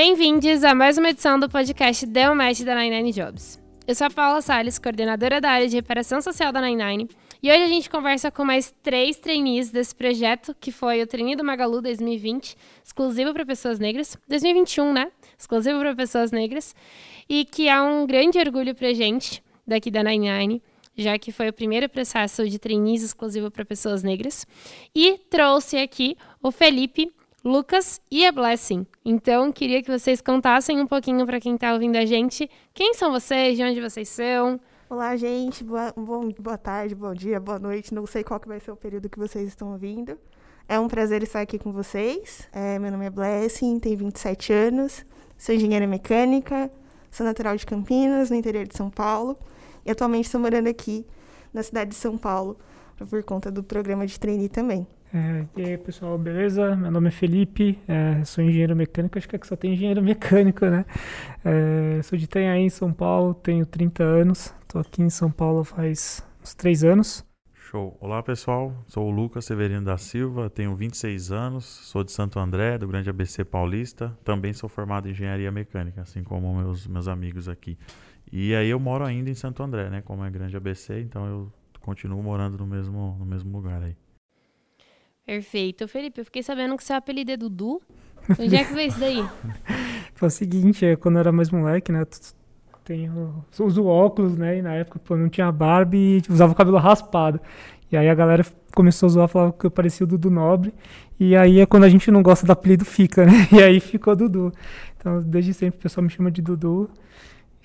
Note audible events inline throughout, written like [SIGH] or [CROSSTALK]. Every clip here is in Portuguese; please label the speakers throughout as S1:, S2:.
S1: Bem-vindos a mais uma edição do podcast Deu Match da 99 Jobs. Eu sou a Paula Salles, coordenadora da área de reparação social da 99, e hoje a gente conversa com mais três trainees desse projeto, que foi o Trainee do Magalu 2020, exclusivo para pessoas negras, 2021, né? Exclusivo para pessoas negras, e que é um grande orgulho para gente daqui da 99, já que foi o primeiro processo de trainees exclusivo para pessoas negras, e trouxe aqui o Felipe Lucas e a Blessing. Então, queria que vocês contassem um pouquinho para quem está ouvindo a gente quem são vocês, de onde vocês são.
S2: Olá, gente. Boa, bom, boa tarde, bom dia, boa noite. Não sei qual que vai ser o período que vocês estão ouvindo. É um prazer estar aqui com vocês. É, meu nome é Blessing, tenho 27 anos, sou engenheira mecânica, sou natural de Campinas, no interior de São Paulo. E atualmente estou morando aqui na cidade de São Paulo, por conta do programa de trainee também.
S3: É, e aí, pessoal, beleza? Meu nome é Felipe, é, sou engenheiro mecânico, acho que é que só tem engenheiro [LAUGHS] mecânico, né? É, sou de Itanhaém, em São Paulo, tenho 30 anos, estou aqui em São Paulo faz uns 3 anos.
S4: Show. Olá, pessoal, sou o Lucas Severino da Silva, tenho 26 anos, sou de Santo André, do Grande ABC Paulista, também sou formado em engenharia mecânica, assim como meus, meus amigos aqui. E aí eu moro ainda em Santo André, né? Como é Grande ABC, então eu continuo morando no mesmo, no mesmo lugar aí.
S1: Perfeito. Felipe, eu fiquei sabendo que seu apelido é Dudu. [LAUGHS] Onde é que veio isso daí?
S3: Foi o seguinte, quando eu era mais moleque, né? Tenho, uso óculos, né? E na época pô, não tinha barba e usava o cabelo raspado. E aí a galera começou a zoar, falava que eu parecia o Dudu Nobre. E aí é quando a gente não gosta do apelido, fica, né? [LAUGHS] E aí ficou Dudu. Então, desde sempre o pessoal me chama de Dudu.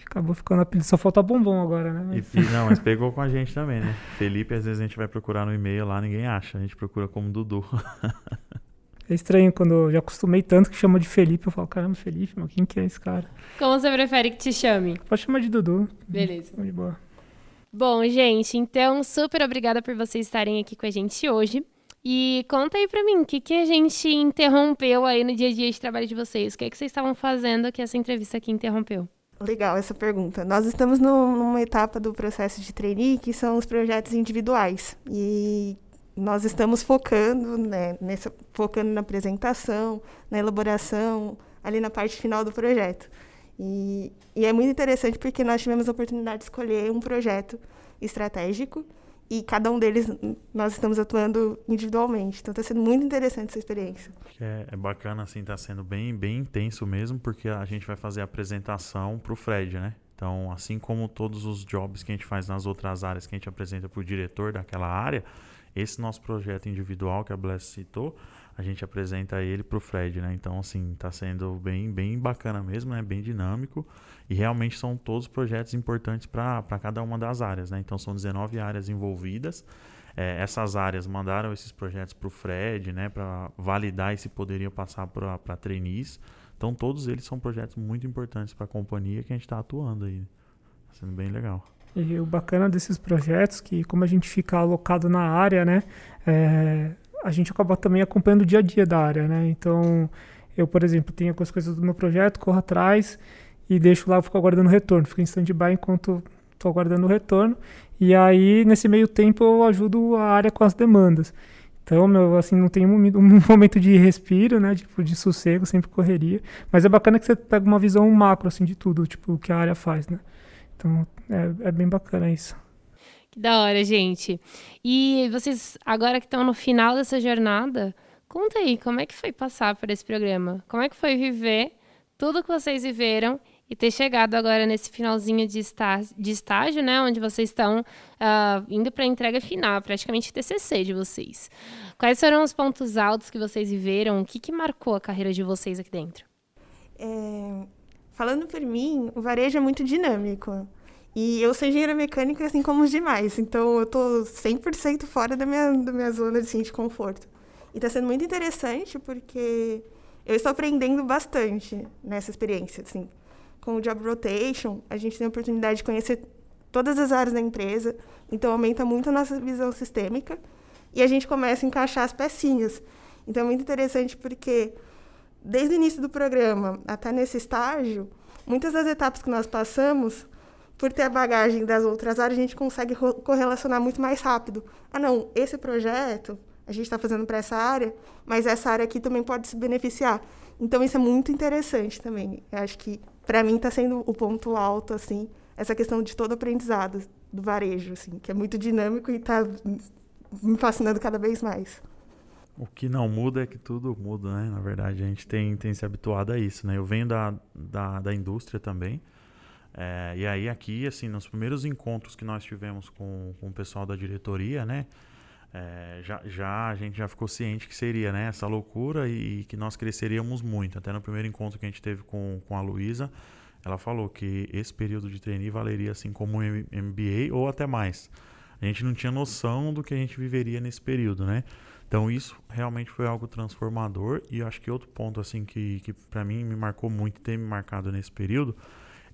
S3: Acabou ficando apelido. Só falta bombom agora, né?
S4: Mas... E, e, não, mas pegou com a gente também, né? Felipe, às vezes a gente vai procurar no e-mail lá, ninguém acha. A gente procura como Dudu. [LAUGHS]
S3: é estranho quando eu já acostumei tanto que chama de Felipe. Eu falo, caramba, Felipe, mas quem que é esse cara?
S1: Como você prefere que te chame?
S3: Pode chamar de Dudu.
S1: Beleza.
S3: De boa.
S1: Bom, gente, então super obrigada por vocês estarem aqui com a gente hoje. E conta aí pra mim, o que, que a gente interrompeu aí no dia a dia de trabalho de vocês? O que, é que vocês estavam fazendo que essa entrevista aqui interrompeu?
S2: Legal essa pergunta. Nós estamos no, numa etapa do processo de trainee que são os projetos individuais. E nós estamos focando, né, nessa, focando na apresentação, na elaboração, ali na parte final do projeto. E, e é muito interessante porque nós tivemos a oportunidade de escolher um projeto estratégico e cada um deles nós estamos atuando individualmente. Então está sendo muito interessante essa experiência.
S4: É, é bacana, assim, está sendo bem, bem intenso mesmo, porque a gente vai fazer a apresentação para o Fred, né? Então, assim como todos os jobs que a gente faz nas outras áreas que a gente apresenta para o diretor daquela área, esse nosso projeto individual que a Bless citou, a gente apresenta ele para o Fred, né? Então, assim, está sendo bem, bem bacana mesmo, né? Bem dinâmico. E realmente são todos projetos importantes para cada uma das áreas, né? Então, são 19 áreas envolvidas. É, essas áreas mandaram esses projetos para o Fred, né? Para validar e se poderiam passar para trainees. Então, todos eles são projetos muito importantes para a companhia que a gente está atuando aí. Está sendo bem legal.
S3: E o bacana desses projetos que como a gente fica alocado na área, né, é, a gente acaba também acompanhando o dia a dia da área, né? Então, eu, por exemplo, tenho as coisas do meu projeto, corro atrás e deixo lá, fico aguardando o retorno, fico em stand-by enquanto estou aguardando o retorno. E aí, nesse meio tempo, eu ajudo a área com as demandas. Então, meu, assim, não tem um, um [LAUGHS] momento de respiro, né? Tipo, de sossego, sempre correria. Mas é bacana que você pega uma visão macro, assim, de tudo, tipo, o que a área faz, né? Então, é, é bem bacana isso.
S1: Que da hora, gente. E vocês, agora que estão no final dessa jornada, conta aí, como é que foi passar por esse programa? Como é que foi viver tudo que vocês viveram e ter chegado agora nesse finalzinho de, estágio, de estágio né? Onde vocês estão uh, indo para a entrega final, praticamente TCC de vocês. Quais foram os pontos altos que vocês viveram? O que, que marcou a carreira de vocês aqui dentro?
S2: É, falando por mim, o varejo é muito dinâmico. E eu sou engenheira mecânica, assim como os demais. Então, eu tô 100% fora da minha, da minha zona assim, de conforto. E está sendo muito interessante porque eu estou aprendendo bastante nessa experiência. Assim. Com o Job Rotation, a gente tem a oportunidade de conhecer todas as áreas da empresa. Então, aumenta muito a nossa visão sistêmica. E a gente começa a encaixar as pecinhas. Então, é muito interessante porque, desde o início do programa até nesse estágio, muitas das etapas que nós passamos por ter a bagagem das outras áreas, a gente consegue correlacionar muito mais rápido. Ah, não, esse projeto, a gente está fazendo para essa área, mas essa área aqui também pode se beneficiar. Então isso é muito interessante também. Eu acho que para mim está sendo o ponto alto assim, essa questão de todo aprendizado do varejo, assim, que é muito dinâmico e está me fascinando cada vez mais.
S4: O que não muda é que tudo muda, né? Na verdade, a gente tem, tem se habituado a isso, né? Eu venho da, da, da indústria também. É, e aí aqui, assim, nos primeiros encontros que nós tivemos com, com o pessoal da diretoria, né? É, já, já a gente já ficou ciente que seria né, essa loucura e, e, que nós cresceríamos muito. Até no primeiro encontro que a gente teve com, com a Luísa, ela falou que esse período de trainee valeria assim como um MBA ou até mais. A gente não tinha noção do que a gente viveria nesse período, né? Então isso realmente foi algo transformador e acho que outro ponto assim que, que para mim me marcou muito, ter me marcado nesse período,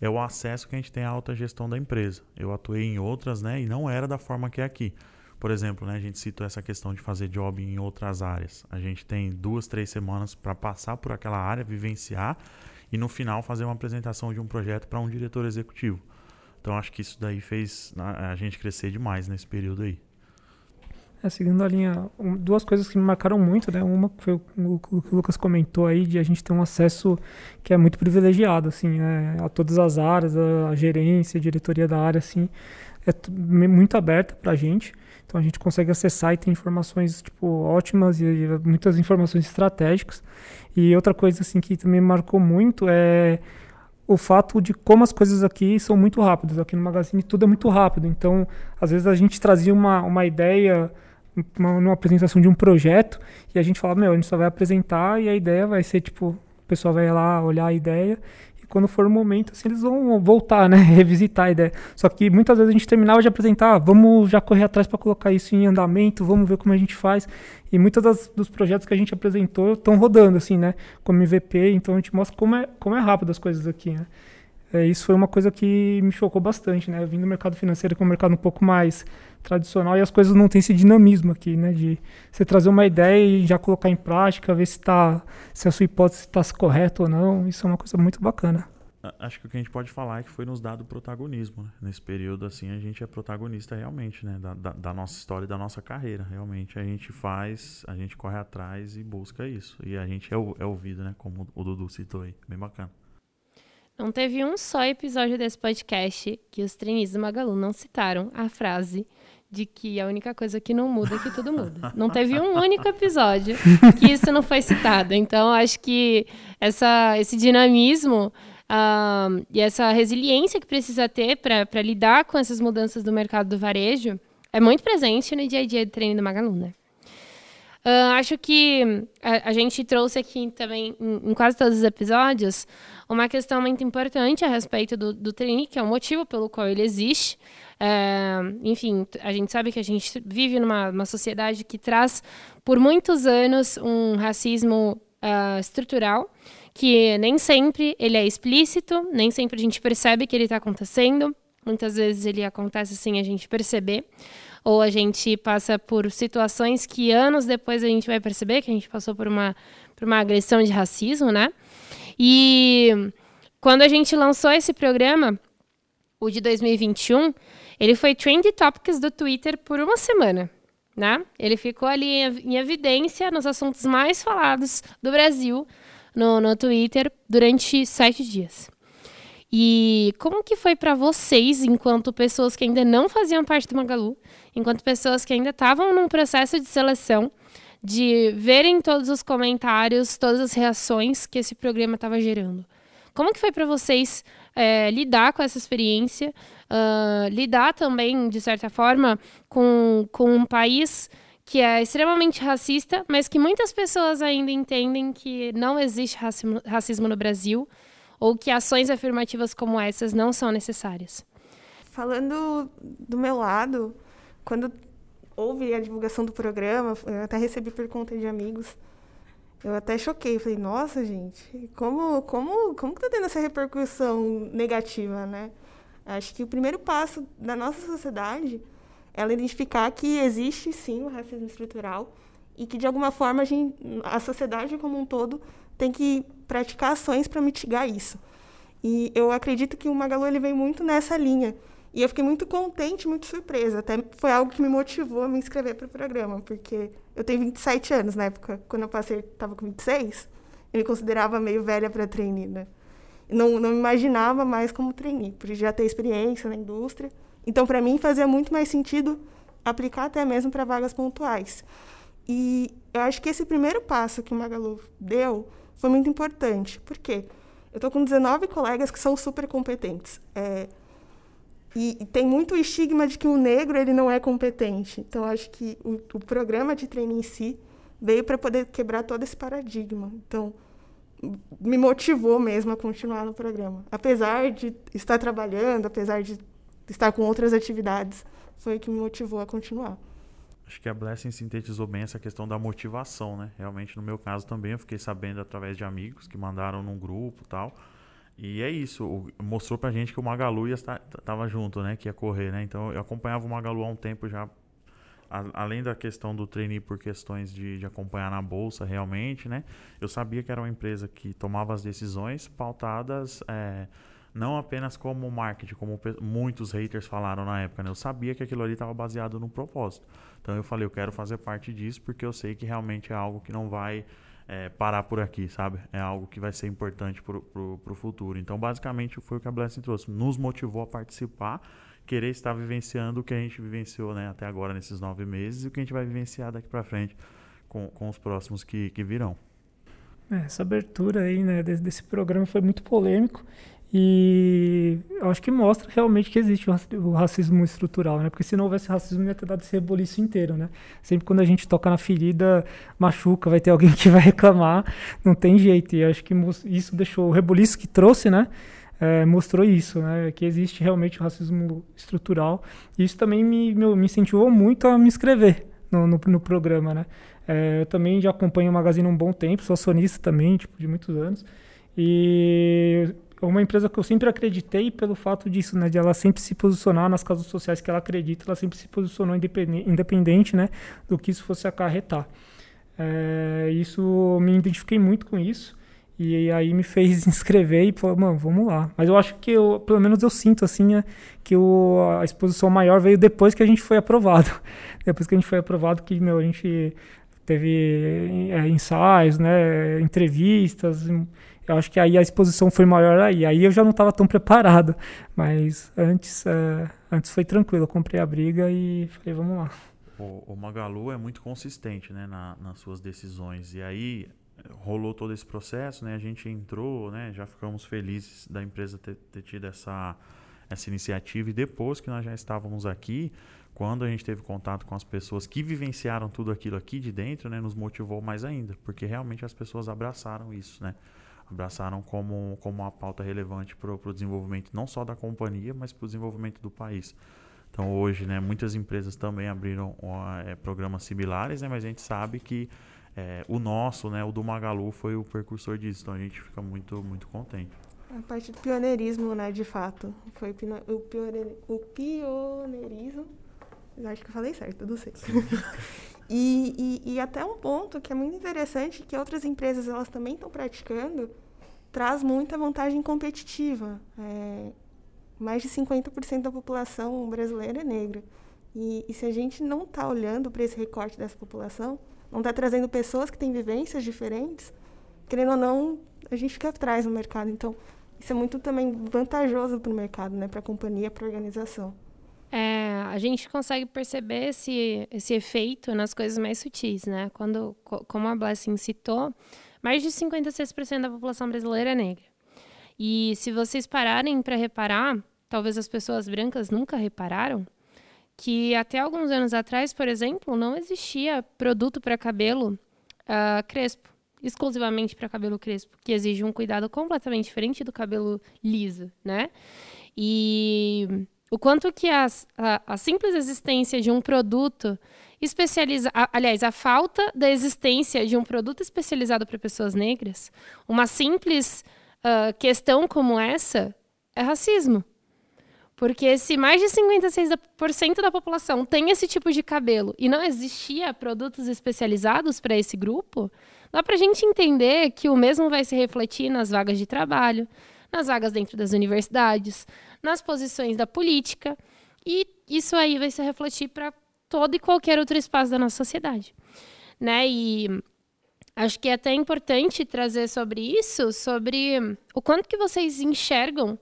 S4: é o acesso que a gente tem à alta gestão da empresa. Eu atuei em outras, né, e não era da forma que é aqui. Por exemplo, né, a gente citou essa questão de fazer job em outras áreas. A gente tem duas, três semanas para passar por aquela área, vivenciar e no final fazer uma apresentação de um projeto para um diretor executivo. Então acho que isso daí fez a gente crescer demais nesse período aí.
S3: É, seguindo a linha, um, duas coisas que me marcaram muito, né? Uma foi o, o, que o Lucas comentou aí, de a gente ter um acesso que é muito privilegiado, assim, né? A todas as áreas, a, a gerência, a diretoria da área, assim, é muito aberta pra gente. Então a gente consegue acessar e ter informações tipo ótimas e, e muitas informações estratégicas. E outra coisa assim que também marcou muito é o fato de como as coisas aqui são muito rápidas. Aqui no Magazine tudo é muito rápido. Então, às vezes a gente trazia uma, uma ideia uma, numa apresentação de um projeto e a gente falava, meu, a gente só vai apresentar e a ideia vai ser tipo, o pessoal vai lá olhar a ideia quando for o momento, assim, eles vão voltar, né? [LAUGHS] Revisitar a ideia. Só que muitas vezes a gente terminava de apresentar, ah, vamos já correr atrás para colocar isso em andamento, vamos ver como a gente faz. E muitos dos projetos que a gente apresentou estão rodando, assim, né? Como MVP, então a gente mostra como é, como é rápido as coisas aqui, né? É, isso foi uma coisa que me chocou bastante, né? Eu vim do mercado financeiro, que é um mercado um pouco mais tradicional, e as coisas não têm esse dinamismo aqui, né? De você trazer uma ideia e já colocar em prática, ver se, tá, se a sua hipótese está correta ou não. Isso é uma coisa muito bacana.
S4: Acho que o que a gente pode falar é que foi nos dado protagonismo. Né? Nesse período, assim, a gente é protagonista realmente, né? Da, da, da, nossa história e da nossa carreira. Realmente a gente faz, a gente corre atrás e busca isso. E a gente é, é ouvido, né? Como o Dudu citou aí. Bem bacana.
S1: Não teve um só episódio desse podcast que os trainees do Magalu não citaram a frase de que a única coisa que não muda é que tudo muda. Não teve um único episódio que isso não foi citado. Então, acho que essa, esse dinamismo uh, e essa resiliência que precisa ter para lidar com essas mudanças do mercado do varejo é muito presente no dia a dia do treino do Magalu, né? Uh, acho que a, a, gente trouxe aqui também, em, em, quase todos os episódios, uma questão muito importante a respeito do, do que é o motivo pelo qual ele existe. É, enfim, a gente sabe que a gente vive numa sociedade que traz, por muitos anos, um racismo uh, estrutural, que nem sempre ele é explícito, nem sempre a gente percebe que ele está acontecendo. Muitas vezes ele acontece sem a gente perceber ou a gente passa por situações que anos depois a gente vai perceber que a gente passou por uma, por uma agressão de racismo, né? E quando a gente lançou esse programa, o de 2021, ele foi Trend Topics do Twitter por uma semana. Né? Ele ficou ali em evidência nos assuntos mais falados do Brasil no, no Twitter durante sete dias. E como que foi para vocês, enquanto pessoas que ainda não faziam parte do Magalu, enquanto pessoas que ainda estavam num processo de seleção, de verem todos os comentários, todas as reações que esse programa estava gerando? Como que foi para vocês é, lidar com essa experiência, uh, lidar também, de certa forma, com, com um país que é extremamente racista, mas que muitas pessoas ainda entendem que não existe racismo, racismo no Brasil ou que ações afirmativas como essas não são necessárias?
S2: Falando do meu lado, quando houve a divulgação do programa, eu até recebi por conta de amigos, eu até choquei, falei, nossa, gente, como como como que tá tendo essa repercussão negativa, né? Acho que o primeiro passo da nossa sociedade é ela identificar que existe sim o racismo estrutural e que de alguma forma a, gente, a sociedade como um todo tem que praticar ações para mitigar isso. E eu acredito que o Magalu ele vem muito nessa linha E eu fiquei muito contente, muito surpresa. Até foi algo que me motivou a me inscrever para o programa, porque eu tenho 27 anos na época. Quando eu passei, estava com 26, eu me considerava meio velha para trainee, né? Não, não me imaginava mais como trainee, por já ter experiência na indústria. Então, para mim, fazia muito mais sentido aplicar até mesmo para vagas pontuais. E eu acho que esse primeiro passo que o Magalu deu foi muito importante. Por quê? Eu estou com 19 colegas que são super competentes. É, e, e, tem muito estigma de que o negro ele não é competente. Então, acho que o, o programa de treino em si veio para poder quebrar todo esse paradigma. Então, me motivou mesmo a continuar no programa. Apesar de estar trabalhando, apesar de estar com outras atividades, foi o que me motivou a continuar.
S4: Acho que a Blessing sintetizou bem essa questão da motivação, né? Realmente, no meu caso também, eu fiquei sabendo através de amigos que mandaram num grupo tal. E é isso, mostrou pra gente que o Magalu ia estar, tava junto, né? Que ia correr, né? Então eu acompanhava o Magalu há um tempo já, a, além da questão do trainee por questões de, de acompanhar na bolsa realmente, né? Eu sabia que era uma empresa que tomava as decisões pautadas é, não apenas como marketing, como muitos haters falaram na época, né? Eu sabia que aquilo ali estava baseado no propósito. Então eu falei, eu quero fazer parte disso porque eu sei que realmente é algo que não vai é, parar por aqui, sabe? É algo que vai ser importante para o futuro. Então, basicamente, foi o que a Blessing trouxe. Nos motivou a participar, querer estar vivenciando o que a gente vivenciou né, até agora nesses nove meses e o que a gente vai vivenciar daqui para frente com, com os próximos que, que virão.
S3: É, essa abertura aí, né, desse, desse programa foi muito polêmico e eu acho que mostra realmente que existe o racismo estrutural, né? Porque se não houvesse racismo, ia ter dado esse reboliço inteiro, né? Sempre quando a gente toca na ferida, machuca, vai ter [LAUGHS] alguém que vai reclamar, não tem jeito. E acho que isso deixou o reboliço que trouxe, né? É, mostrou isso, né? Que existe realmente o racismo estrutural. E isso também me, me, incentivou muito a me inscrever no, no, no programa, né? É, eu também já acompanho o Magazine há um bom tempo, sou acionista também, tipo, de muitos anos. E uma empresa que eu sempre acreditei pelo fato disso, né, de ela sempre se posicionar nas causas sociais que ela acredita, ela sempre se posicionou independente, independente né, do que isso fosse acarretar. É, isso me identifiquei muito com isso e aí me fez [LAUGHS] inscrever e falou, mano, vamos lá. Mas eu acho que eu, pelo menos eu sinto assim, é, que o, a exposição maior veio depois que a gente foi aprovado. [LAUGHS] depois que a gente foi aprovado, que meu, a gente teve é, ensaios, né, entrevistas, eu acho que aí a exposição foi maior aí. Aí eu já não estava tão preparado. Mas antes, é, antes foi tranquilo. Eu comprei a briga e falei, vamos lá.
S4: O, o Magalu é muito consistente né, na, nas suas decisões. E aí rolou todo esse processo, né? A gente entrou, né? Já ficamos felizes da empresa ter, ter tido essa, essa iniciativa. E depois que nós já estávamos aqui, quando a gente teve contato com as pessoas que vivenciaram tudo aquilo aqui de dentro, né? Nos motivou mais ainda. Porque realmente as pessoas abraçaram isso, né? Abraçaram como, como uma pauta relevante para o desenvolvimento não só da companhia, mas para o desenvolvimento do país. Então hoje, né, muitas empresas também abriram é, programas similares, né, mas a gente sabe que é, o nosso, né, o do Magalu, foi o precursor disso. Então a gente fica muito, muito contente.
S2: A parte do pioneirismo, né, de fato. Foi o, pioneir, o pioneirismo. Acho que eu falei certo, tudo sei. [LAUGHS] E, e, e, até um ponto que é muito interessante, que outras empresas elas também estão praticando, traz muita vantagem competitiva. É, mais de 50% da população brasileira é negra. E, e se a gente não está olhando para esse recorte dessa população, não está trazendo pessoas que têm vivências diferentes, querendo ou não, a gente fica atrás no mercado. Então, isso é muito também vantajoso para o mercado, né, para a companhia, para a organização.
S1: É, a gente consegue perceber esse, esse efeito nas coisas mais sutis, né? Quando, como a Blessing citou, mais de 56% da população brasileira é negra. E se vocês pararem para reparar, talvez as pessoas brancas nunca repararam, que até alguns anos atrás, por exemplo, não existia produto para cabelo uh, crespo, exclusivamente para cabelo crespo, que exige um cuidado completamente diferente do cabelo liso, né? E o quanto que a, a, simples existência de um produto especializado, aliás, a falta da existência de um produto especializado para pessoas negras, uma simples uh, questão como essa é racismo. Porque se mais de 56% da população tem esse tipo de cabelo e não existia produtos especializados para esse grupo, dá para a gente entender que o mesmo vai se refletir nas vagas de trabalho, nas vagas dentro das universidades, nas posições da política, e isso aí vai se refletir para todo e qualquer outro espaço da nossa sociedade. Né? E acho que é até importante trazer sobre isso, sobre o quanto que vocês enxergam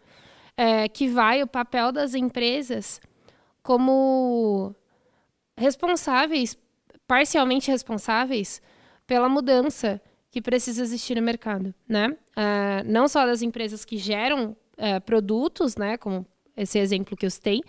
S1: é, que vai o papel das empresas como responsáveis, parcialmente responsáveis, pela mudança que precisa existir no mercado, né? Uh, não só das empresas que geram uh, produtos, né, como esse exemplo que eu citei,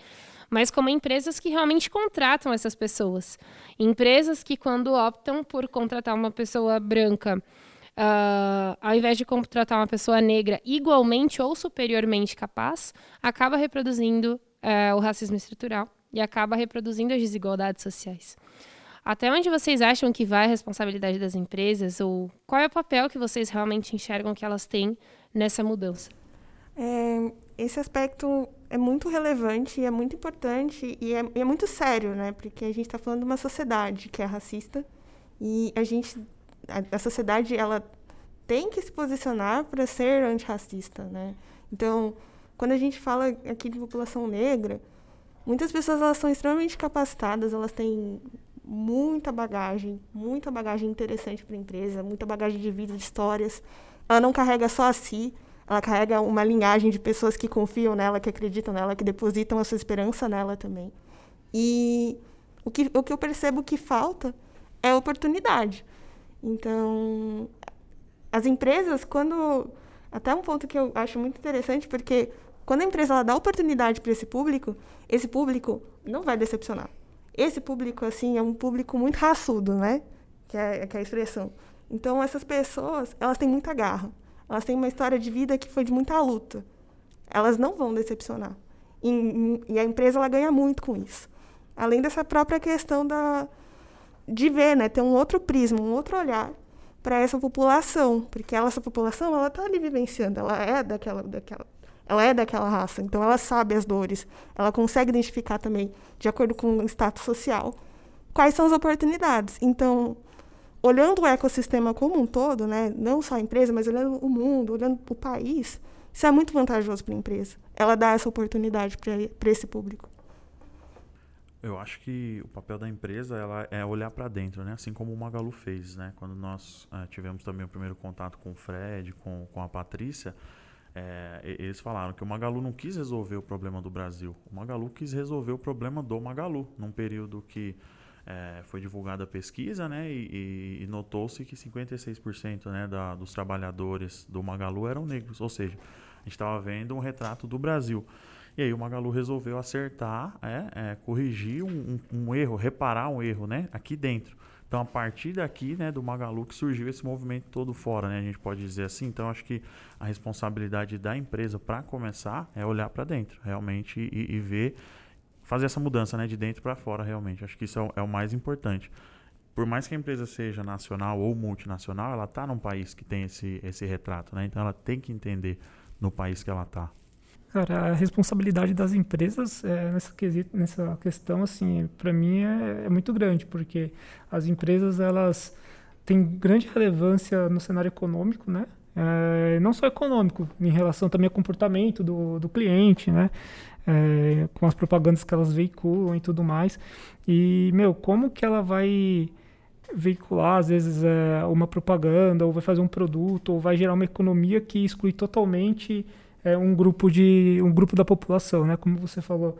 S1: mas como empresas que realmente contratam essas pessoas. Empresas que, quando optam por contratar uma pessoa branca, uh, ao invés de contratar uma pessoa negra igualmente ou superiormente capaz, acaba reproduzindo o racismo estrutural e acaba reproduzindo as desigualdades sociais. Até onde vocês acham que vai a responsabilidade das empresas ou qual é o papel que vocês realmente enxergam que elas têm nessa mudança?
S2: É, esse aspecto é muito relevante, é muito importante e é, é muito sério, né? Porque a gente está falando de uma sociedade que é racista e a gente, a, a sociedade, ela tem que se posicionar para ser antirracista, né? Então, quando a gente fala aqui de população negra, muitas pessoas elas são extremamente capacitadas, elas têm muita bagagem, muita bagagem interessante para a empresa, muita bagagem de vida, de histórias. Ela não carrega só a si, ela carrega uma linhagem de pessoas que confiam nela, que acreditam nela, que depositam a sua esperança nela também. E o que, o que eu percebo que falta é oportunidade. Então, as empresas, quando. Até um ponto que eu acho muito interessante, porque quando a empresa ela dá oportunidade para esse público, esse público não vai decepcionar esse público, assim, é um público muito raçudo, né? Que é, que é a expressão. Então, essas pessoas, elas têm muita garra. Elas têm uma história de vida que foi de muita luta. Elas não vão decepcionar. E, e a empresa, ela ganha muito com isso. Além dessa própria questão da, de ver, né? Ter um outro prisma, um outro olhar para essa população. Porque ela, essa população, ela está ali vivenciando. Ela é daquela, daquela, ela é daquela raça, então ela sabe as dores, ela consegue identificar também, de acordo com o status social, quais são as oportunidades. Então, olhando o ecossistema como um todo, né, não só a empresa, mas olhando o mundo, olhando o país, isso é muito vantajoso para a empresa. Ela dá essa oportunidade para esse público.
S4: Eu acho que o papel da empresa ela é olhar para dentro, né? Assim como o Magalu fez, né? Quando nós uh, tivemos também o primeiro contato com o Fred, com, com a Patrícia, é, eles falaram que o Magalu não quis resolver o problema do Brasil. O Magalu quis resolver o problema do Magalu, num período que é, foi divulgada a pesquisa, né, e, e notou-se que 56% né, da, dos trabalhadores do Magalu eram negros. Ou seja, a gente estava vendo um retrato do Brasil. E aí o Magalu resolveu acertar, é, é corrigir um, um, erro, reparar um erro, né, aqui dentro. Então, a partir daqui, né, do Magalu, que surgiu esse movimento todo fora, né, a gente pode dizer assim. Então, acho que a responsabilidade da empresa, para começar, é olhar para dentro, realmente, e, e, ver, fazer essa mudança, né, de dentro para fora, realmente. Acho que isso é o, é o, mais importante. Por mais que a empresa seja nacional ou multinacional, ela está num país que tem esse, esse retrato, né? Então, ela tem que entender no país que ela está.
S3: Cara, a responsabilidade das empresas é, nessa, nessa questão, assim, para mim é, é, muito grande, porque as empresas elas têm grande relevância no cenário econômico, né? É, não só econômico, em relação também ao comportamento do, do cliente, né? É, com as propagandas que elas veiculam e tudo mais. E, meu, como que ela vai veicular, às vezes, é, uma propaganda, ou vai fazer um produto, ou vai gerar uma economia que exclui totalmente é, um grupo de um grupo da população, né? Como você falou,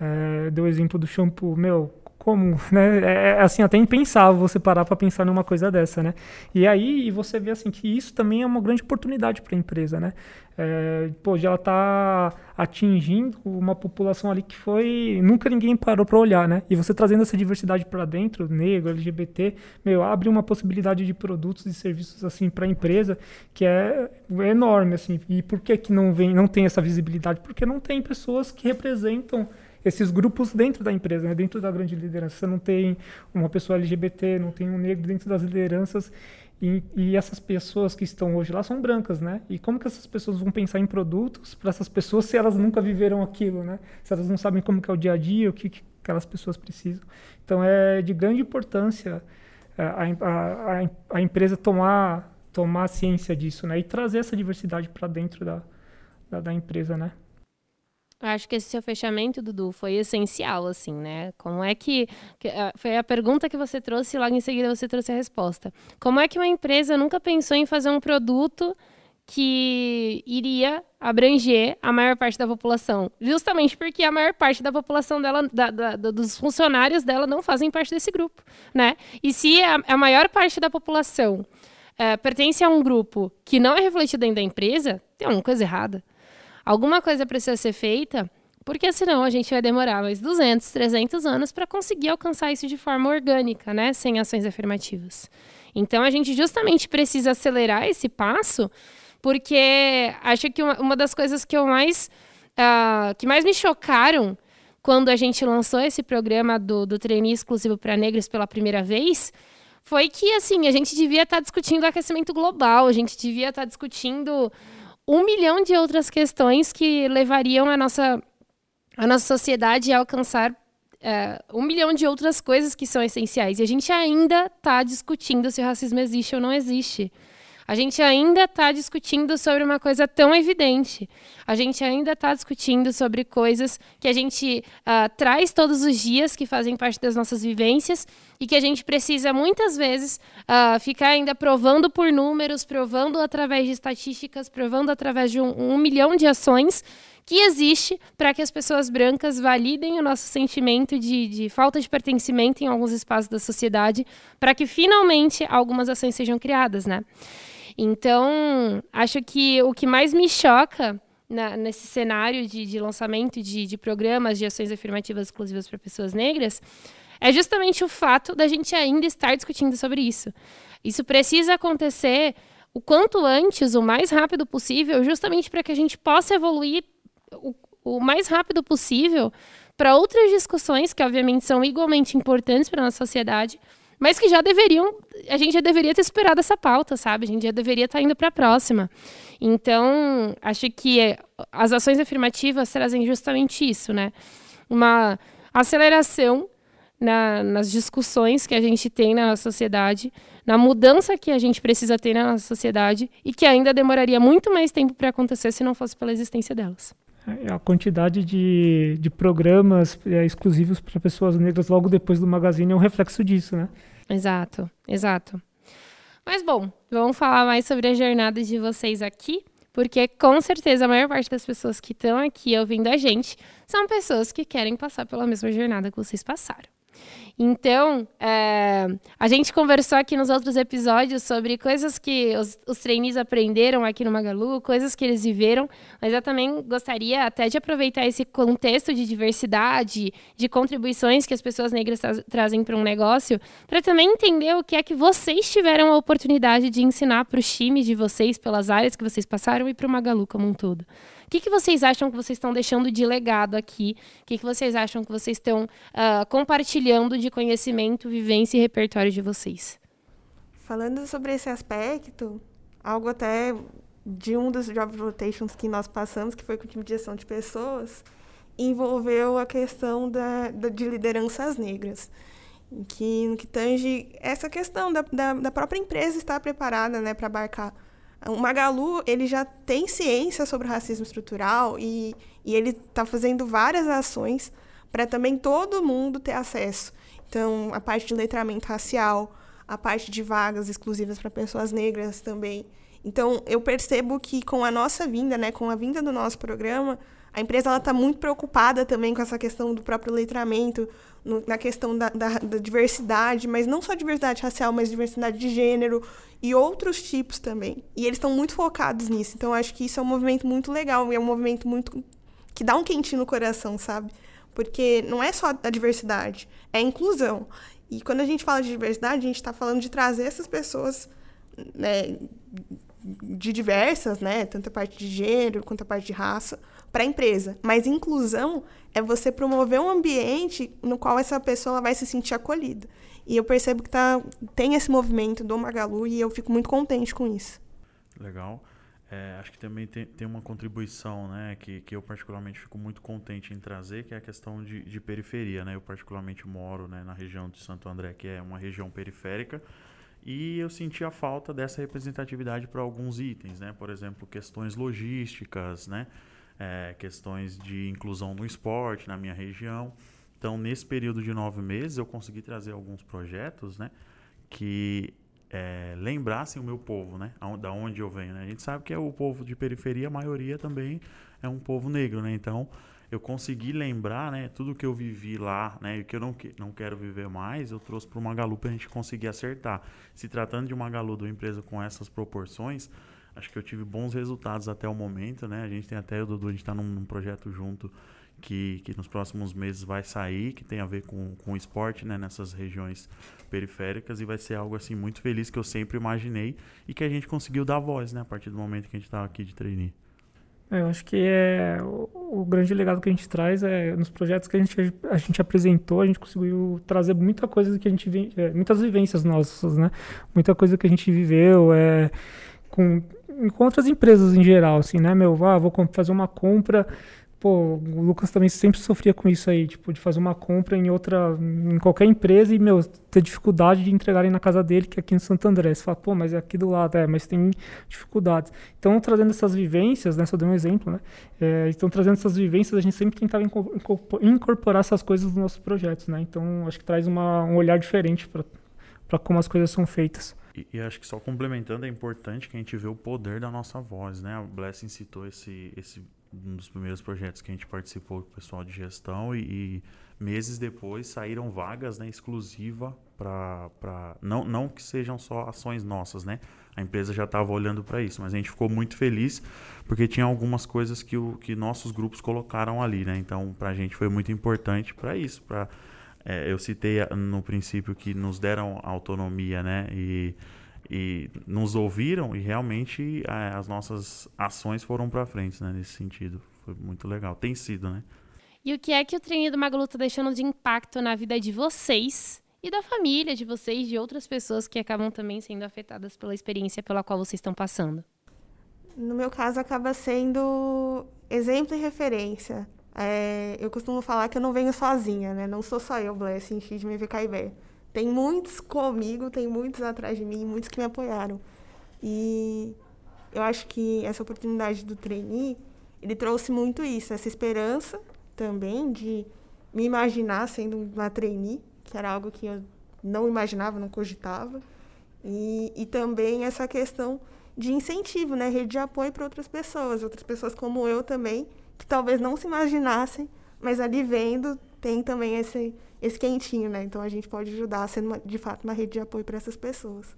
S3: é, deu o exemplo do shampoo, meu, como, né? É, é assim, até impensável você parar para pensar numa coisa dessa, né? E aí você vê assim que isso também é uma grande oportunidade para a empresa, né? É, pô, já ela tá atingindo uma população ali que foi nunca ninguém parou para olhar, né? E você trazendo essa diversidade para dentro, negro, LGBT, meu, abre uma possibilidade de produtos e serviços assim para a empresa que é, é enorme, assim. E por que que não vem, não tem essa visibilidade? Porque não tem pessoas que representam esses grupos dentro da empresa, né? dentro da grande liderança. Você não tem uma pessoa LGBT, não tem um negro dentro das lideranças. E, e, essas pessoas que estão hoje lá são brancas, né? E como que essas pessoas vão pensar em produtos para essas pessoas se elas nunca viveram aquilo, né? Se elas não sabem como que é o dia a dia, o que, que aquelas pessoas precisam. Então é de grande importância é, a, a, a, a empresa tomar tomar ciência disso, né? E trazer essa diversidade para dentro da, da, da empresa, né?
S1: Acho que esse seu fechamento, Dudu, foi essencial, assim, né? Como é que, que. Eh, foi a pergunta que você trouxe e logo em seguida você trouxe a resposta. Como é que uma empresa nunca pensou em fazer um produto que iria abranger a maior parte da população? Justamente porque a maior parte da população dela, da, da, dos funcionários dela, não fazem parte desse grupo, né? E se a, a maior parte da população é, pertence a um grupo que não é refletido dentro da empresa, tem alguma coisa errada. Alguma coisa precisa ser feita, porque senão a gente vai demorar mais 200, 300 anos para conseguir alcançar isso de forma orgânica, né, sem ações afirmativas. Então a gente justamente precisa acelerar esse passo, porque acho que uma, uma das coisas que eu mais uh, que mais me chocaram quando a gente lançou esse programa do, do exclusivo para negros pela primeira vez foi que assim a gente devia estar tá discutindo aquecimento global, a gente devia estar tá discutindo um milhão de outras questões que levariam a nossa, a nossa sociedade a alcançar é, um milhão de outras coisas que são essenciais. E a gente ainda está discutindo se o racismo existe ou não existe. A gente ainda está discutindo sobre uma coisa tão evidente. A gente ainda está discutindo sobre coisas que a gente uh, traz todos os dias, que fazem parte das nossas vivências, e que a gente precisa muitas vezes uh, ficar ainda provando por números, provando através de estatísticas, provando através de um, um milhão de ações que existe para que as pessoas brancas validem o nosso sentimento de, de, falta de pertencimento em alguns espaços da sociedade, para que finalmente algumas ações sejam criadas, né? Então, acho que o que mais me choca na, nesse cenário de, de lançamento de, de, programas de ações afirmativas exclusivas para pessoas negras é justamente o fato da gente ainda estar discutindo sobre isso. Isso precisa acontecer o quanto antes, o mais rápido possível, justamente para que a gente possa evoluir o, o mais rápido possível para outras discussões que, obviamente, são igualmente importantes para a nossa sociedade, mas que já deveriam, a gente já deveria ter esperado essa pauta, sabe? A gente já deveria estar indo para a próxima. Então, acho que as ações afirmativas trazem justamente isso, né? Uma aceleração na, nas discussões que a gente tem na sociedade, na mudança que a gente precisa ter na nossa sociedade e que ainda demoraria muito mais tempo para acontecer se não fosse pela existência delas.
S3: É, a quantidade de, de programas é, exclusivos para pessoas negras logo depois do Magazine é um reflexo disso, né?
S1: Exato, exato. Mas bom, vamos falar mais sobre a jornada de vocês aqui, porque com certeza a maior parte das pessoas que estão aqui ouvindo a gente são pessoas que querem passar pela mesma jornada que vocês passaram. Então, é, a gente conversou aqui nos outros episódios sobre coisas que os, os trainees aprenderam aqui no Magalu, coisas que eles viveram, mas eu também gostaria até de aproveitar esse contexto de diversidade, de contribuições que as pessoas negras tra trazem para um negócio, para também entender o que é que vocês tiveram a oportunidade de ensinar para os times de vocês, pelas áreas que vocês passaram e para o Magalu como um todo. O que, que vocês acham que vocês estão deixando de legado aqui? O que, que vocês acham que vocês estão uh, compartilhando de conhecimento, vivência e repertório de vocês?
S2: Falando sobre esse aspecto, algo até de um dos job rotations que nós passamos, que foi com o time de gestão de pessoas, envolveu a questão da, da de lideranças negras. Que, no que tange essa questão da, da, da própria empresa estar preparada né, para abarcar o Magalu, ele já tem ciência sobre o racismo estrutural e, e ele está fazendo várias ações para também todo mundo ter acesso. Então, a parte de letramento racial, a parte de vagas exclusivas para pessoas negras também. Então, eu percebo que com a nossa vinda, né, com a vinda do nosso programa, a empresa está muito preocupada também com essa questão do próprio letramento, no, na questão da, da, da, diversidade, mas não só diversidade racial, mas diversidade de gênero e outros tipos também. E eles estão muito focados nisso. Então, acho que isso é um movimento muito legal e é um movimento muito que dá um quentinho no coração, sabe? Porque não é só a diversidade, é a inclusão. E quando a gente fala de diversidade, a gente está falando de trazer essas pessoas né, de diversas, né, tanto a parte de gênero quanto a parte de raça, para a empresa. Mas inclusão é você promover um ambiente no qual essa pessoa vai se sentir acolhida. E eu percebo que tá, tem esse movimento do Magalu e eu fico muito contente com isso.
S4: Legal. É, acho que também tem, tem uma contribuição né, que, que eu particularmente fico muito contente em trazer, que é a questão de, de periferia. Né? Eu particularmente moro né, na região de Santo André, que é uma região periférica, e eu senti a falta dessa representatividade para alguns itens, né? por exemplo, questões logísticas, né? é, questões de inclusão no esporte na minha região. Então, nesse período de nove meses, eu consegui trazer alguns projetos, né, que é, lembrassem o meu povo, né, da onde eu venho. Né? A gente sabe que é o povo de periferia, a maioria também é um povo negro, né? Então, eu consegui lembrar, né, tudo que eu vivi lá, né, e que eu não, que, não quero viver mais, eu trouxe para uma Magalu para a gente conseguir acertar. Se tratando de uma Magalu, de uma empresa com essas proporções, acho que eu tive bons resultados até o momento, né? A gente tem até o Dudu, a gente está num, num, projeto junto que, que nos próximos meses vai sair, que tem a ver com, com esporte, né, nessas regiões periféricas e vai ser algo assim muito feliz que eu sempre imaginei e que a gente conseguiu dar voz, né, a partir do momento que a gente estava aqui de trainee.
S3: É, eu acho que é o, o, grande legado que a gente traz é nos projetos que a gente, a gente apresentou, a gente conseguiu trazer muita coisa que a gente é, muitas vivências nossas, né? Muita coisa que a gente viveu é, com, com outras empresas em geral, assim, né, meu? Ah, vou fazer uma compra pô, o Lucas também sempre sofria com isso aí, tipo, de fazer uma compra em outra, em qualquer empresa e, meu, ter dificuldade de entregarem na casa dele, que é aqui em Santo André. Você fala, pô, mas é aqui do lado, é, mas tem dificuldades. Então, trazendo essas vivências, né, só dei um exemplo, né, é, então, trazendo essas vivências, a gente sempre tentava incorporar essas coisas nos nossos projetos, né, então, acho que traz uma, um olhar diferente para como as coisas são feitas.
S4: E, e, acho que só complementando, é importante que a gente vê o poder da nossa voz, né? O Blessing citou esse, esse um dos primeiros projetos que a gente participou com o pessoal de gestão e, e meses depois saíram vagas né, exclusiva para não, não que sejam só ações nossas, né? A empresa já estava olhando para isso, mas a gente ficou muito feliz porque tinha algumas coisas que, o, que nossos grupos colocaram ali, né? Então, para a gente foi muito importante para isso, para é, eu citei no princípio que nos deram autonomia, né? E e nos ouviram e realmente é, as nossas ações foram para frente, né, nesse sentido. Foi muito legal. Tem sido, né?
S1: E o que é que o treino do Magalu está deixando de impacto na vida de vocês e da família de vocês, de outras pessoas que acabam também sendo afetadas pela experiência pela qual vocês estão passando?
S2: No meu caso, acaba sendo exemplo e referência. É, eu costumo falar que eu não venho sozinha, né? Não sou só eu, Blessing X de MVKIB. Tem muitos comigo, tem muitos atrás de mim, muitos que me apoiaram. E eu acho que essa oportunidade do trainee, ele trouxe muito isso, essa esperança também de me imaginar sendo uma trainee, que era algo que eu não imaginava, não cogitava. E, e também essa questão de incentivo, né? Rede de apoio para outras pessoas, outras pessoas como eu também, que talvez não se imaginassem, mas ali vendo tem também esse, esse quentinho, né? Então a gente pode ajudar sendo uma, de fato uma rede de apoio para essas pessoas.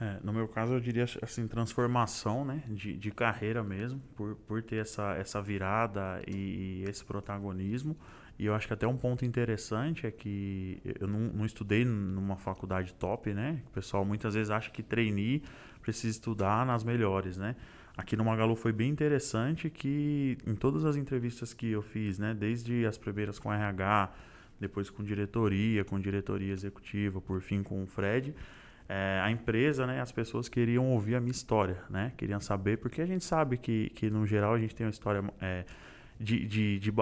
S4: É, no meu caso, eu diria assim, transformação né, de, de carreira mesmo, por, por ter essa, essa virada e, e esse protagonismo. E eu acho que até um ponto interessante é que eu não, não estudei numa faculdade top, né? O pessoal muitas vezes acha que trainee precisa estudar nas melhores, né? Aqui no Magalu foi bem interessante que em todas as entrevistas que eu fiz, né, desde as primeiras com RH, depois com diretoria, com diretoria executiva, por fim com o Fred, é, a empresa, né, as pessoas queriam ouvir a minha história, né, queriam saber, porque a gente sabe que, que no geral a gente tem uma história é, de, de, de,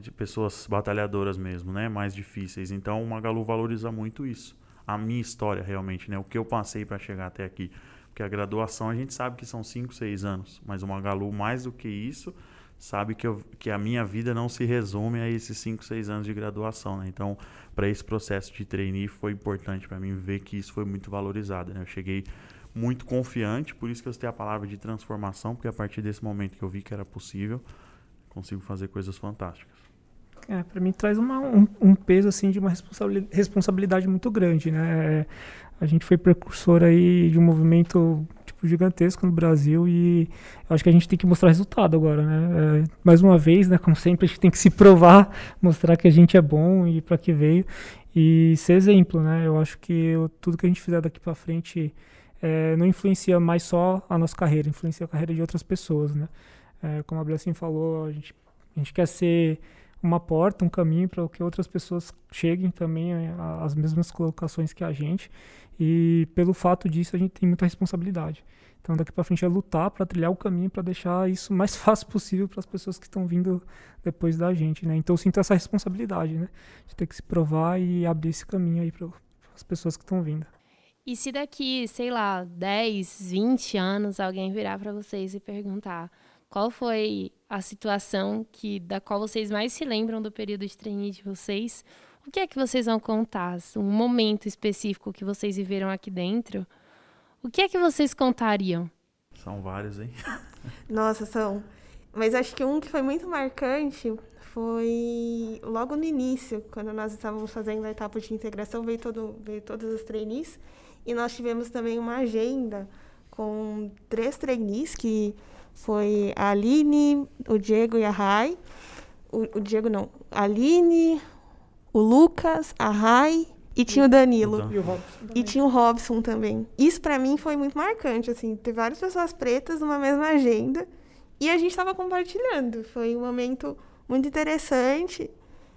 S4: de, pessoas batalhadoras mesmo, né, mais difíceis. Então o Magalu valoriza muito isso, a minha história realmente, né, o que eu passei para chegar até aqui. Porque a graduação a gente sabe que são 5, 6 anos, mas o Magalu, mais do que isso, sabe que, eu, que a minha vida não se resume a esses 5, 6 anos de graduação. Né? Então, para esse processo de trainee, foi importante para mim ver que isso foi muito valorizado. Né? Eu cheguei muito confiante, por isso que eu citei a palavra de transformação, porque a partir desse momento que eu vi que era possível, consigo fazer coisas fantásticas.
S3: É, para mim traz uma, um, um, peso assim de uma responsabilidade muito grande, né? A gente foi precursor aí de um movimento gigantesco no Brasil e acho que a gente tem que mostrar resultado agora, né? É, mais uma vez, né? Como sempre, a gente tem que se provar, [LAUGHS] mostrar que a gente é bom e para que veio e ser exemplo, né? Eu acho que eu, tudo que a gente fizer daqui para frente é, não influencia mais só a nossa carreira, influencia a carreira de outras pessoas, né? É, como a Blessing falou, a gente, a gente quer ser uma porta, um caminho para que outras pessoas cheguem também às mesmas colocações que a gente. E pelo fato disso, a gente tem muita responsabilidade. Então, daqui para frente é lutar para trilhar o caminho para deixar isso mais [LAUGHS] fácil possível para as pessoas que estão vindo depois da gente, né? Então, eu sinto essa responsabilidade, né? De ter que se provar e abrir esse caminho aí para as pessoas que estão vindo.
S1: E se daqui, sei lá, 10, 20 anos alguém virar para vocês e perguntar: qual foi a situação que da qual vocês mais se lembram do período de trainee de vocês? O que é que vocês vão contar? Um momento específico que vocês viveram aqui dentro? O que é que vocês contariam?
S4: São vários, hein? [LAUGHS]
S2: Nossa, são. Mas acho que um que foi muito marcante foi logo no início, quando nós estávamos fazendo a etapa de integração, veio, todo, veio todos os trainees, e nós tivemos também uma agenda com três trainees, que foi a Aline, o Diego e a Rai. O, o Diego não, a Aline, o Lucas, a Rai e tinha o Danilo.
S3: E o Robson.
S2: E tinha o Robson também. Isso para mim foi muito marcante, assim, ter várias pessoas pretas numa mesma agenda e a gente estava compartilhando. Foi um momento muito interessante.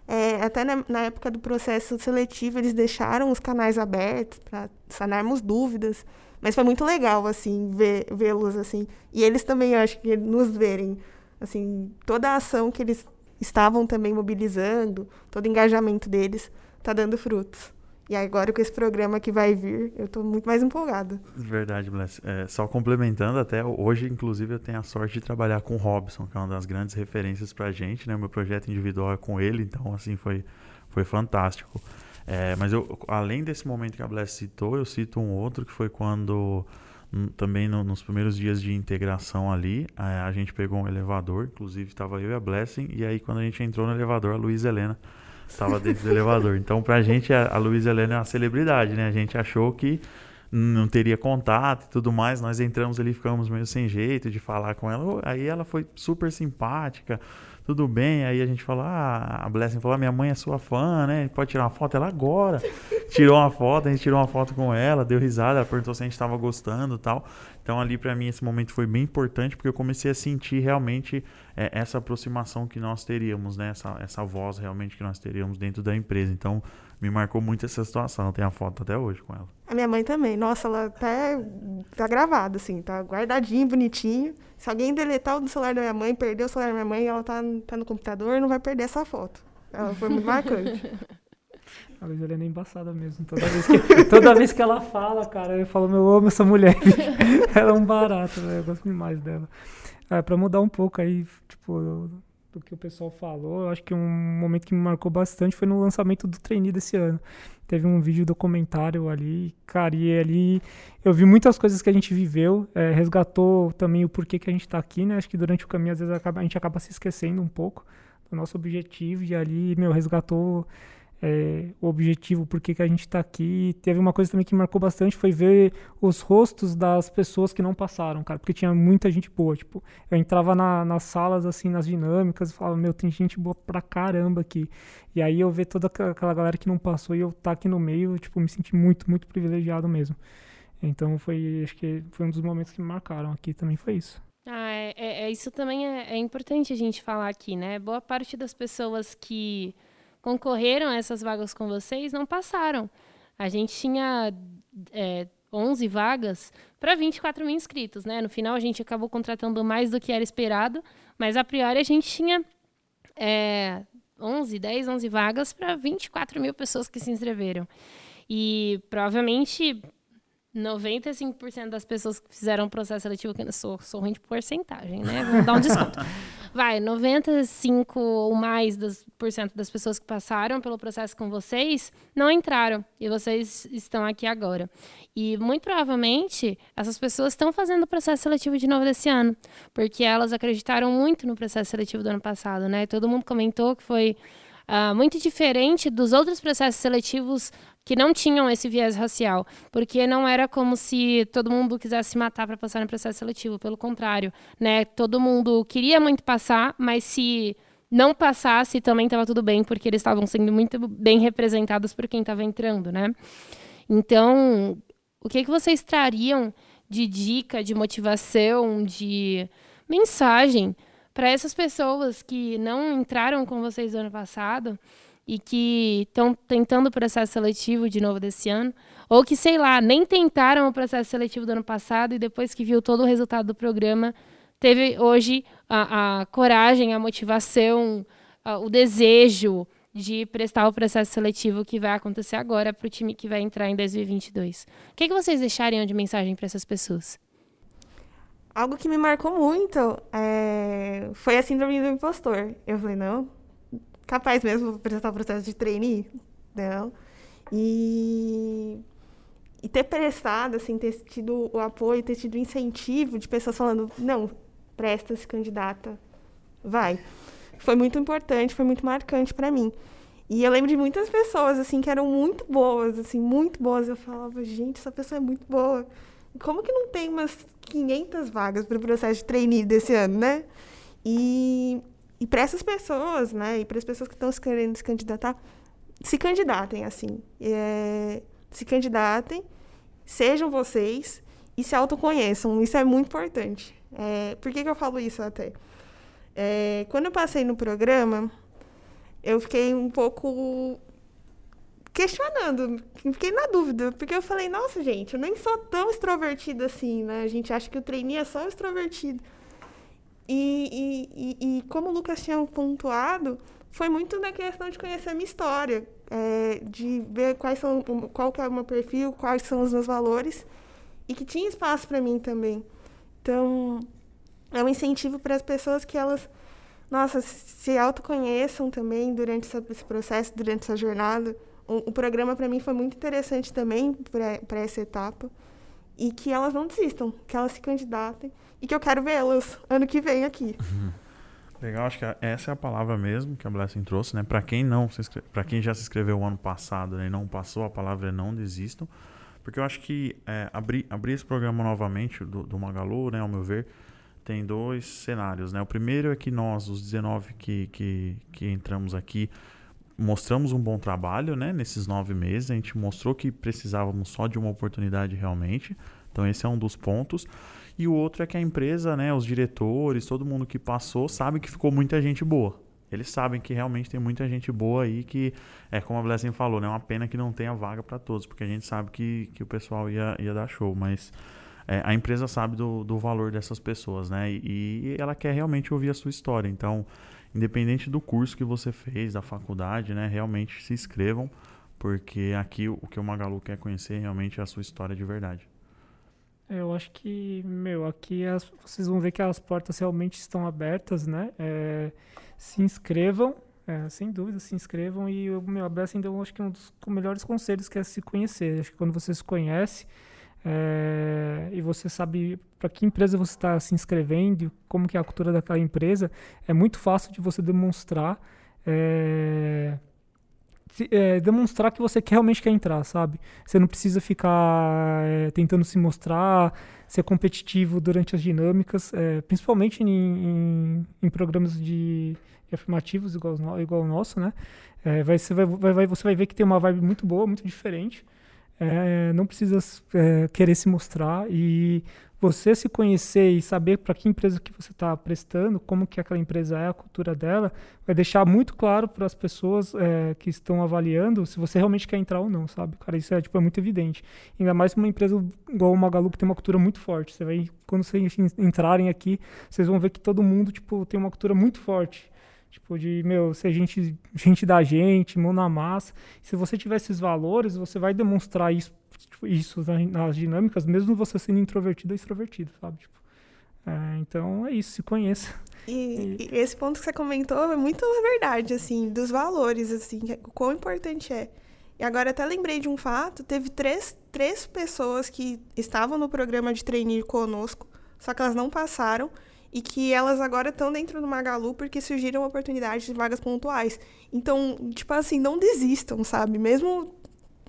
S2: É, até na, na, época do processo seletivo, eles deixaram os canais abertos para sanarmos dúvidas. Mas foi muito legal, assim, vê-los, assim. E eles também, eu acho que nos verem, assim, toda a ação que eles estavam também mobilizando, todo o engajamento deles, está dando frutos. E agora com esse programa que vai vir, eu estou muito mais empolgada.
S4: Verdade, Bless. É, só complementando, até hoje, inclusive, eu tenho a sorte de trabalhar com o Robson, que é uma das grandes referências para a gente, né? Meu projeto individual é com ele, então, assim, foi, foi fantástico. É, mas eu, além desse momento que a Bless citou, eu cito um outro que foi quando, também no, nos primeiros dias de integração ali, a, a gente pegou um elevador, inclusive estava eu e a Blessing, e aí quando a gente entrou no elevador, a Luísa Helena estava dentro do elevador. Então, pra gente, a, a Luísa Helena é uma celebridade, né? A gente achou que não teria contato e tudo mais. Nós entramos ali, ficamos meio sem jeito de falar com ela. Aí ela foi super simpática, tudo bem. Aí a gente falou: ah, a Blessing falou: ah, minha mãe é sua fã, né? Pode tirar uma foto? Ela agora. [LAUGHS] Tirou uma foto, a gente tirou uma foto com ela, deu risada, ela perguntou se a gente estava gostando e tal. Então ali para mim esse momento foi bem importante porque eu comecei a sentir realmente é, essa aproximação que nós teríamos, né? Essa, essa voz realmente que nós teríamos dentro da empresa. Então me marcou muito essa situação. Eu tenho a foto até hoje com ela.
S2: A minha mãe também. Nossa, ela até tá gravada, assim, tá guardadinho, bonitinho. Se alguém deletar o celular da minha mãe, perder o celular da minha mãe, ela tá, tá no computador, não vai perder essa foto. Ela foi muito marcante. [LAUGHS]
S3: A Luiz Helena é embaçada mesmo. Toda vez, que, toda vez que ela fala, cara, eu falo, eu amo essa mulher. [LAUGHS] ela é um barato, né? Eu gosto demais dela. É, mudar um pouco aí, tipo, do que o pessoal falou, eu acho que um momento que me marcou bastante foi no lançamento do trainee desse ano. Teve um vídeo documentário ali, cara, e ali eu vi muitas coisas que a gente viveu, é, resgatou também o porquê que a gente tá aqui, né? Acho que durante o caminho, às vezes, a gente acaba se esquecendo um pouco do nosso objetivo, e ali, meu, resgatou é, o objetivo, por que a gente está aqui. Teve uma coisa também que marcou bastante, foi ver os rostos das pessoas que não passaram, cara, porque tinha muita gente boa, tipo, eu entrava na, nas salas, assim, nas dinâmicas, e falava, meu, tem gente boa pra caramba aqui. E aí eu ver toda aquela galera que não passou e eu estar tá aqui no meio, tipo, me senti muito, muito privilegiado mesmo. Então foi, acho que foi um dos momentos que me marcaram aqui também, foi isso.
S1: Ah, é, é, é isso também é, é importante a gente falar aqui, né? Boa parte das pessoas que concorreram a essas vagas com vocês não passaram. A gente tinha é, 11 vagas para 24 mil inscritos, né? No final a gente acabou contratando mais do que era esperado, mas a priori a gente tinha é, 11, 10, 11 vagas para 24 mil pessoas que se inscreveram. E provavelmente 95% das pessoas que fizeram o processo seletivo, que eu sou, sou ruim de porcentagem, né? Vamos dar um desconto. [LAUGHS] Vai, 95 ou mais das, por cento das pessoas que passaram pelo processo com vocês não entraram. E vocês estão aqui agora. E muito provavelmente essas pessoas estão fazendo o processo seletivo de novo desse ano. Porque elas acreditaram muito no processo seletivo do ano passado, né? Todo mundo comentou que foi uh, muito diferente dos outros processos seletivos que não tinham esse viés racial, porque não era como se todo mundo quisesse se matar para passar no processo seletivo, pelo contrário, né? Todo mundo queria muito passar, mas se não passasse também estava tudo bem, porque eles estavam sendo muito bem representados por quem estava entrando, né? Então, o que que vocês trariam de dica, de motivação, de mensagem para essas pessoas que não entraram com vocês no ano passado e que estão tentando o processo seletivo de novo desse ano, ou que, sei lá, nem tentaram o processo seletivo do ano passado e depois que viu todo o resultado do programa, teve hoje a, a coragem, a motivação, a, o desejo de prestar o processo seletivo que vai acontecer agora para o time que vai entrar em 2022. O que, que vocês deixariam de mensagem para essas pessoas?
S2: algo que me marcou muito é, foi a síndrome do impostor. Eu falei, não, capaz mesmo de apresentar o processo de trainee? Não. E, e ter prestado, assim, ter tido o apoio, ter tido o incentivo de pessoas falando, não, presta, se candidata, vai. Foi muito importante, foi muito marcante para mim. E eu lembro de muitas pessoas, assim, que eram muito boas, assim, muito boas. Eu falava, gente, essa pessoa é muito boa. Como que não tem umas 500 vagas para o processo de trainee desse ano, né? E, e para essas pessoas, né, e para as pessoas que estão querendo se candidatar, se candidatem, assim. É, se candidatem, sejam vocês e se autoconheçam. Isso é muito importante. É, por que, que eu falo isso até? É, quando eu passei no programa, eu fiquei um pouco questionando, fiquei na dúvida, porque eu falei, nossa, gente, eu nem sou tão extrovertida assim, né? A gente acha que o trainee é só extrovertido. E, e, e, e como o Lucas tinha pontuado, foi muito na questão de conhecer a minha história, é, de ver quais são, qual que é o meu perfil, quais são os meus valores, e que tinha espaço para mim também. Então, é um incentivo para as pessoas que elas nossa, se autoconheçam também durante esse processo, durante essa jornada. O, o programa para mim foi muito interessante também para essa etapa. E que elas não desistam, que elas se candidatem e que eu quero vê-las ano que vem aqui.
S4: Uhum. Legal, acho que essa é a palavra mesmo que a Blessing trouxe, né? Para quem não, para quem já se inscreveu o ano passado né, e não passou, a palavra é não desistam, porque eu acho que é, abrir, abrir esse programa novamente do, do Magalu, né, ao meu ver, tem dois cenários, né? O primeiro é que nós, os 19 que, que, que entramos aqui, mostramos um bom trabalho, né? Nesses nove meses, a gente mostrou que precisávamos só de uma oportunidade realmente. Então, esse é um dos pontos. E o outro é que a empresa, né? Os diretores, todo mundo que passou, sabe que ficou muita gente boa. Eles sabem que realmente tem muita gente boa aí que, é como a Blessing falou, né? É uma pena que não tenha vaga para todos, porque a gente sabe que, que o pessoal ia, ia dar show, mas é, a empresa sabe do, do valor dessas pessoas, né? E, e, ela quer realmente ouvir a sua história. Então, independente do curso que você fez, da faculdade, né? Realmente se inscrevam, porque aqui o que o Magalu quer conhecer realmente é a sua história de verdade.
S3: É, eu acho que, meu, aqui as, vocês vão ver que as portas realmente estão abertas, né? É, se inscrevam, é, sem dúvida, se inscrevam. E o meu, a Blessing deu, acho que um dos melhores conselhos que é se conhecer. Acho que quando você se conhece é, e você sabe para que empresa você está se inscrevendo, como que é a cultura daquela empresa, é muito fácil de você demonstrar é, demonstrar que você realmente quer entrar, sabe? Você não precisa ficar é, tentando se mostrar, ser competitivo durante as dinâmicas, é, principalmente em, em, em programas de, de, afirmativos igual, igual o nosso, né? É, vai, você, vai, vai, você vai ver que tem uma vibe muito boa, muito diferente. É, não precisa é, querer se mostrar e você se conhecer e saber para que empresa que você está prestando, como que aquela empresa é, a cultura dela, vai deixar muito claro para as pessoas é, que estão avaliando se você realmente quer entrar ou não, sabe? Cara, isso é, tipo, é muito evidente. Ainda mais uma empresa igual o Magalu, que tem uma cultura muito forte. Você vai, quando vocês entrarem aqui, vocês vão ver que todo mundo, tipo, tem uma cultura muito forte. Tipo, de, meu, ser gente, gente da gente, mão na massa. Se você tiver esses valores, você vai demonstrar isso, tipo, isso nas dinâmicas, mesmo você sendo introvertido ou extrovertido, sabe? Tipo, é, então é isso, se conheça.
S2: E, [LAUGHS] e, esse ponto que você comentou é muito verdade, assim, dos valores, assim, o quão importante é. E agora até lembrei de um fato, teve três, três pessoas que estavam no programa de trainee conosco, só que elas não passaram, e que elas agora estão dentro do Magalu porque surgiram oportunidades de vagas pontuais. Então, tipo assim, não desistam, sabe? Mesmo,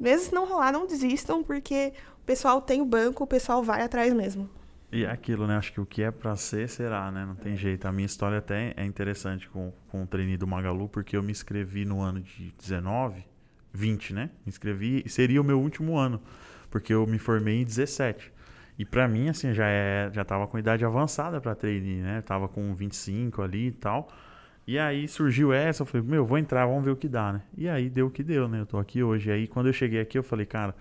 S2: mesmo se não rolar, não desistam, porque o pessoal tem o banco, o pessoal vai atrás mesmo.
S4: E é aquilo, né? Acho que o que é para ser, será, né? Não tem jeito. A minha história até é interessante com, com o trainee do Magalu, porque eu me inscrevi no ano de 19, 20, né? Me inscrevi, seria o meu último ano, porque eu me formei em 17. E para mim, assim, já, é, já tava com idade avançada para trainee, né? tava com 25 ali e tal. E aí surgiu essa, eu falei, meu, vou entrar, vamos ver o que dá, né? E aí deu o que deu, né? Eu tô aqui hoje. E aí quando eu cheguei aqui, eu falei, cara,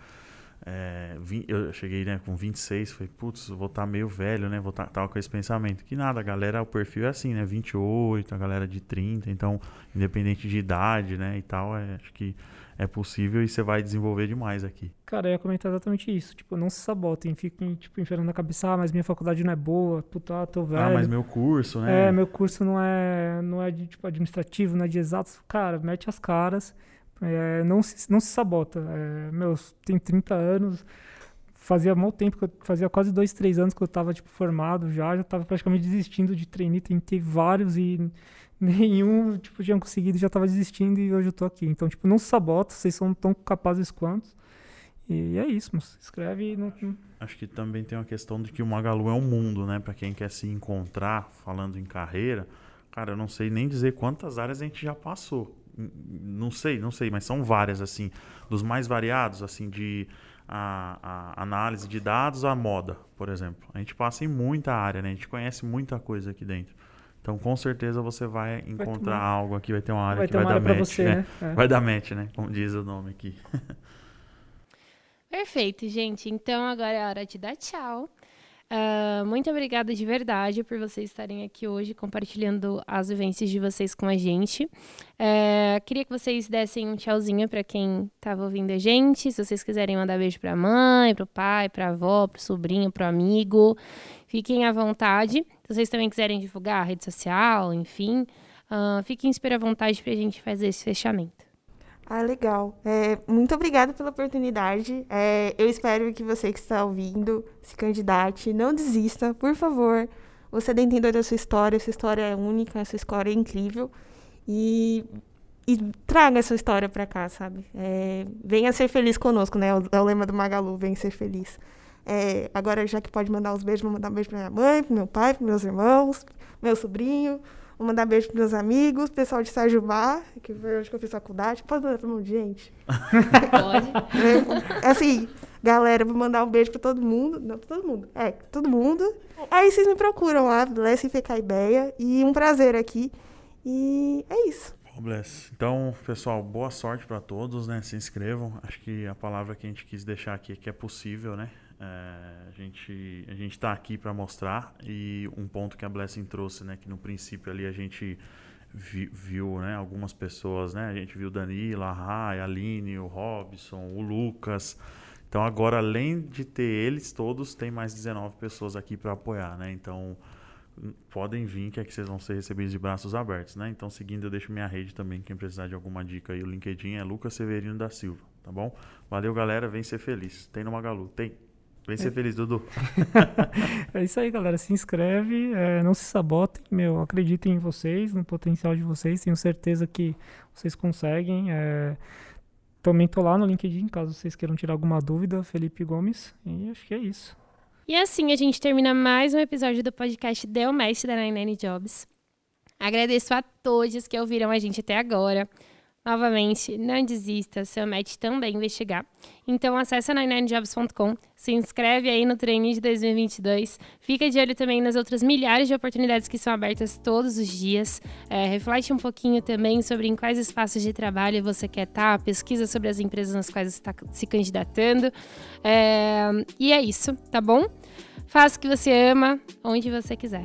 S4: é, eu cheguei né, com 26, falei, putz, vou estar tá meio velho, né? Vou tá, com esse pensamento. Que nada, a galera, o perfil é assim, né? 28, a galera de 30, então, independente de idade, né? E tal, é, acho que é possível e você vai desenvolver demais aqui.
S3: Cara, eu ia comentar exatamente isso. Tipo, não se sabotem, fiquem, tipo, enfiando na cabeça, ah, mas minha faculdade não é boa, puta, tô velho. Ah,
S4: mas meu curso, né?
S3: É, meu curso não é, não é de, tipo, administrativo, não é de exatos. Cara, mete as caras é, não, se, não se sabota. É, meu, tem 30 anos, fazia mal tempo, que eu, fazia quase dois, três anos que eu estava tipo, formado já, já estava praticamente desistindo de treinar, tentei vários e [LAUGHS] nenhum tipo, tinha conseguido, já estava desistindo e hoje eu estou aqui. Então, tipo, não se sabota, vocês são tão capazes quanto. E é isso, mas escreve. Não...
S4: Acho que também tem uma questão de que o Magalu é um mundo, né? Para quem quer se encontrar, falando em carreira, cara, eu não sei nem dizer quantas áreas a gente já passou não sei, não sei, mas são várias assim, dos mais variados, assim de a, a, análise de dados à moda, por exemplo. A gente passa em muita área, né? A gente conhece muita coisa aqui dentro. Então, com certeza você vai encontrar vai algo aqui, vai ter uma área vai que vai dar match, você, né? É. Vai dar match, né? Como diz o nome aqui. [LAUGHS]
S1: Perfeito, gente. Então agora é hora de dar tchau. Uh, muito obrigada de verdade por vocês estarem aqui hoje compartilhando as vivências de vocês com a gente. Uh, queria que vocês dessem um tchauzinho para quem estava ouvindo a gente. Se vocês quiserem mandar beijo para a mãe, para o pai, para a avó, para o sobrinho, para o amigo, fiquem à vontade. Se vocês também quiserem divulgar a rede social, enfim, uh, fiquem super à vontade para a gente fazer esse fechamento.
S2: Ah, legal. É, muito obrigada pela oportunidade. É, eu espero que você que está ouvindo se candidate. Não desista, por favor. Você é detendor da sua história. Sua história é única, sua história é incrível. E, e traga a sua história para cá, sabe? É, venha ser feliz conosco, né? É o lema do Magalu, venha ser feliz. É, agora, já que pode mandar os beijos, vou mandar um beijo para minha mãe, para meu pai, para meus irmãos, meu sobrinho. Vou mandar beijo pros meus amigos, pessoal de Sajubá, que foi onde eu fiz faculdade. Pode mandar um monte de gente?
S1: Pode.
S2: É, assim, galera, vou mandar um beijo pra todo mundo. Não, pra todo mundo. É, todo mundo. Aí vocês me procuram lá, Bless e Ideia. E um prazer aqui. E é isso.
S4: Bom, Bless. Então, pessoal, boa sorte para todos, né? Se inscrevam. Acho que a palavra que a gente quis deixar aqui é que é possível, né? É, a gente a gente está aqui para mostrar e um ponto que a Blessing trouxe, né, que no princípio ali a gente vi, viu, né, algumas pessoas, né, a gente viu Danila, a Rai, a Aline, o Robson, o Lucas. Então agora além de ter eles todos, tem mais 19 pessoas aqui para apoiar, né? Então podem vir que é que vocês vão ser recebidos de braços abertos, né? Então seguindo eu deixo minha rede também, quem precisar de alguma dica aí, o LinkedIn é Lucas Severino da Silva, tá bom? Valeu galera, vem ser feliz. Tem no Magalu, tem. Vem ser feliz, Dudu. [LAUGHS]
S3: é isso aí, galera. Se inscreve, é, não se sabotem, meu. Acreditem em vocês, no potencial de vocês. Tenho certeza que vocês conseguem. É, também tô lá no LinkedIn, caso vocês queiram tirar alguma dúvida, Felipe Gomes. E acho que é isso.
S1: E assim a gente termina mais um episódio do podcast Deu Mestre da Nine Jobs. Agradeço a todos que ouviram a gente até agora. Novamente, não desista, seu match também investigar. Então acesse 99jobs.com, se inscreve aí no treino de 2022, fica de olho também nas outras milhares de oportunidades que são abertas todos os dias, é, reflete um pouquinho também sobre em quais espaços de trabalho você quer estar, pesquisa sobre as empresas nas quais você está se candidatando. É, e é isso, tá bom? Faça o que você ama, onde você quiser.